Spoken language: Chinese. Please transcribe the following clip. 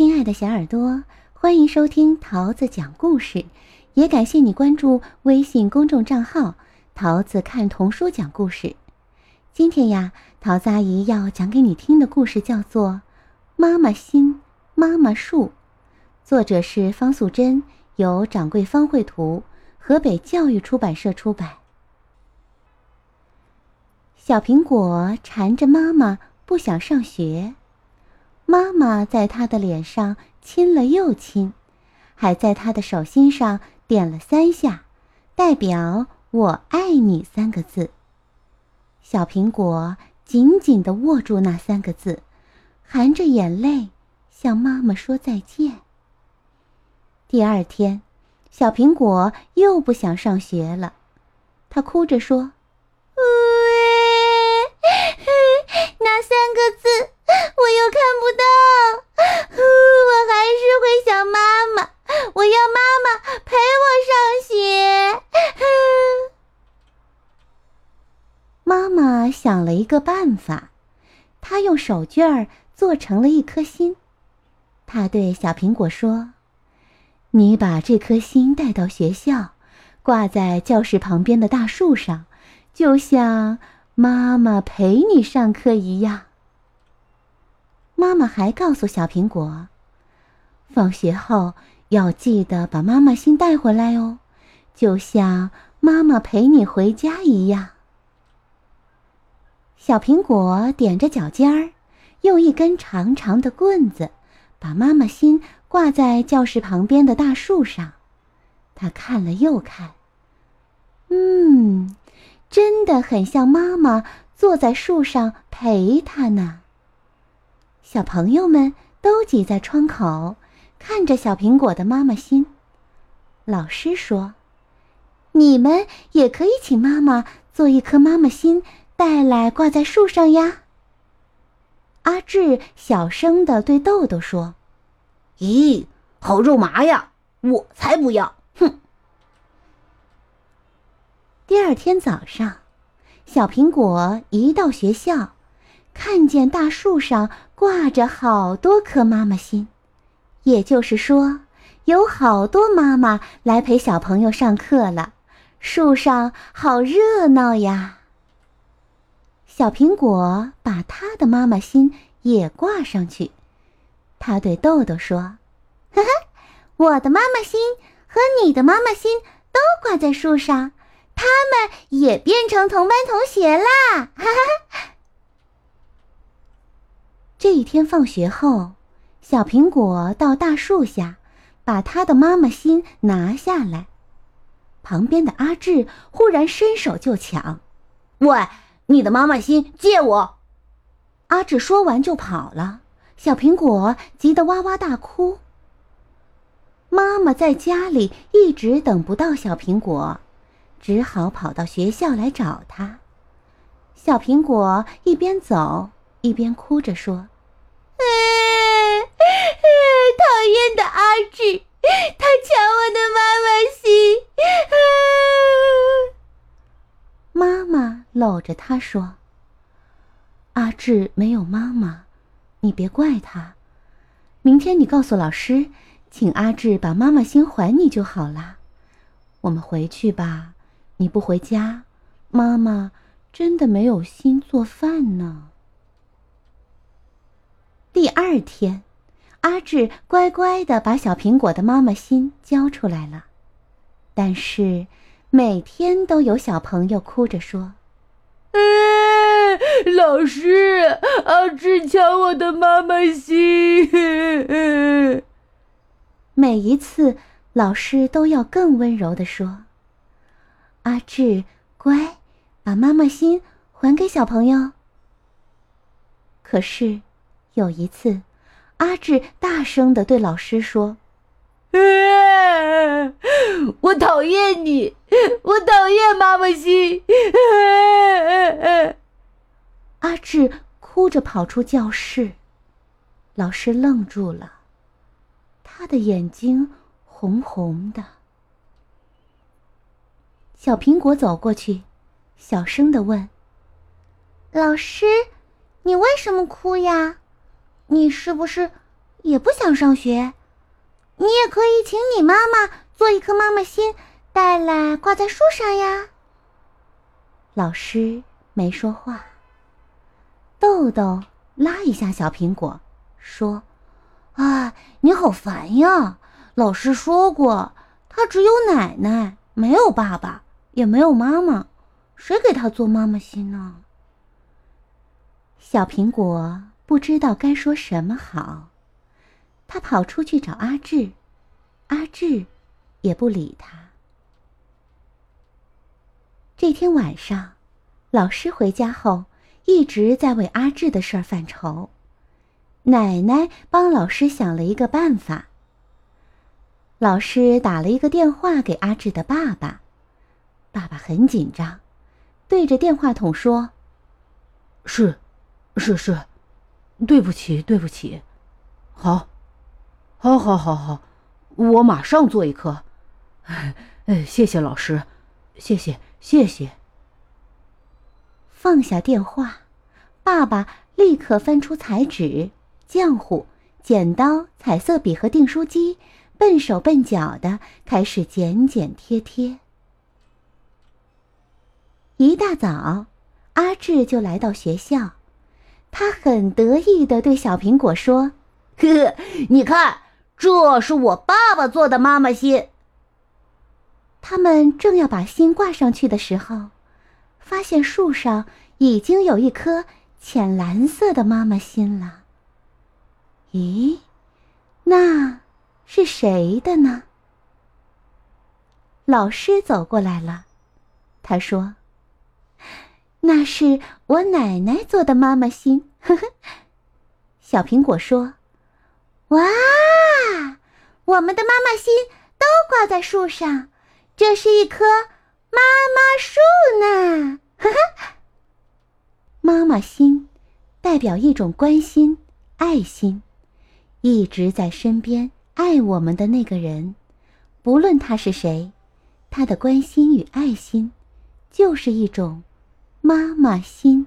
亲爱的小耳朵，欢迎收听桃子讲故事，也感谢你关注微信公众账号“桃子看童书讲故事”。今天呀，桃子阿姨要讲给你听的故事叫做《妈妈心妈妈树》，作者是方素珍，由掌柜方绘图，河北教育出版社出版。小苹果缠着妈妈不想上学。妈妈在他的脸上亲了又亲，还在他的手心上点了三下，代表“我爱你”三个字。小苹果紧紧地握住那三个字，含着眼泪向妈妈说再见。第二天，小苹果又不想上学了，他哭着说：“那三个字。”我又看不到，我还是会想妈妈。我要妈妈陪我上学。想了一个办法，他用手绢做成了一颗心。他对小苹果说：“你把这颗心带到学校，挂在教室旁边的大树上，就像妈妈陪你上课一样。”妈妈还告诉小苹果：“放学后要记得把妈妈心带回来哦，就像妈妈陪你回家一样。”小苹果踮着脚尖儿，用一根长长的棍子把妈妈心挂在教室旁边的大树上。他看了又看，嗯，真的很像妈妈坐在树上陪他呢。小朋友们都挤在窗口，看着小苹果的妈妈心。老师说：“你们也可以请妈妈做一颗妈妈心，带来挂在树上呀。”阿志小声的对豆豆说：“咦，好肉麻呀！我才不要！”哼。第二天早上，小苹果一到学校。看见大树上挂着好多颗妈妈心，也就是说，有好多妈妈来陪小朋友上课了。树上好热闹呀！小苹果把他的妈妈心也挂上去，他对豆豆说：“哈哈，我的妈妈心和你的妈妈心都挂在树上，他们也变成同班同学啦！”哈哈。这一天放学后，小苹果到大树下，把他的妈妈心拿下来。旁边的阿志忽然伸手就抢：“喂，你的妈妈心借我！”阿志说完就跑了。小苹果急得哇哇大哭。妈妈在家里一直等不到小苹果，只好跑到学校来找他。小苹果一边走。一边哭着说：“哎厌的阿志，他抢我的妈妈心。”妈妈搂着他说：“阿志没有妈妈，你别怪他。明天你告诉老师，请阿志把妈妈心还你就好了。我们回去吧，你不回家，妈妈真的没有心做饭呢。”第二天，阿志乖乖的把小苹果的妈妈心交出来了，但是每天都有小朋友哭着说：“老师，阿志抢我的妈妈心。”每一次，老师都要更温柔的说：“阿志，乖，把妈妈心还给小朋友。”可是。有一次，阿志大声的对老师说：“我讨厌你，我讨厌妈妈心。”是哭着跑出教室，老师愣住了，他的眼睛红红的。小苹果走过去，小声的问：“老师，你为什么哭呀？”你是不是也不想上学。你也可以请你妈妈做一颗妈妈心，带来挂在树上呀。老师没说话。豆豆拉一下小苹果，说：“啊，你好烦呀！老师说过，他只有奶奶，没有爸爸，也没有妈妈，谁给他做妈妈心呢？”小苹果不知道该说什么好。他跑出去找阿志，阿志也不理他。这天晚上，老师回家后一直在为阿志的事儿犯愁。奶奶帮老师想了一个办法。老师打了一个电话给阿志的爸爸，爸爸很紧张，对着电话筒说：“是，是是，对不起对不起，好。”好，好，好，好，我马上做一颗。哎，谢谢老师，谢谢，谢谢。放下电话，爸爸立刻翻出彩纸、浆糊、剪刀、彩色笔和订书机，笨手笨脚的开始剪剪贴贴。一大早，阿志就来到学校，他很得意的对小苹果说：“呵呵，你看。”这是我爸爸做的妈妈心。他们正要把心挂上去的时候，发现树上已经有一颗浅蓝色的妈妈心了。咦，那是谁的呢？老师走过来了，他说：“那是我奶奶做的妈妈心。”呵呵，小苹果说：“哇！”我们的妈妈心都挂在树上，这是一颗妈妈树呢。哈哈，妈妈心代表一种关心、爱心，一直在身边爱我们的那个人，不论他是谁，他的关心与爱心，就是一种妈妈心。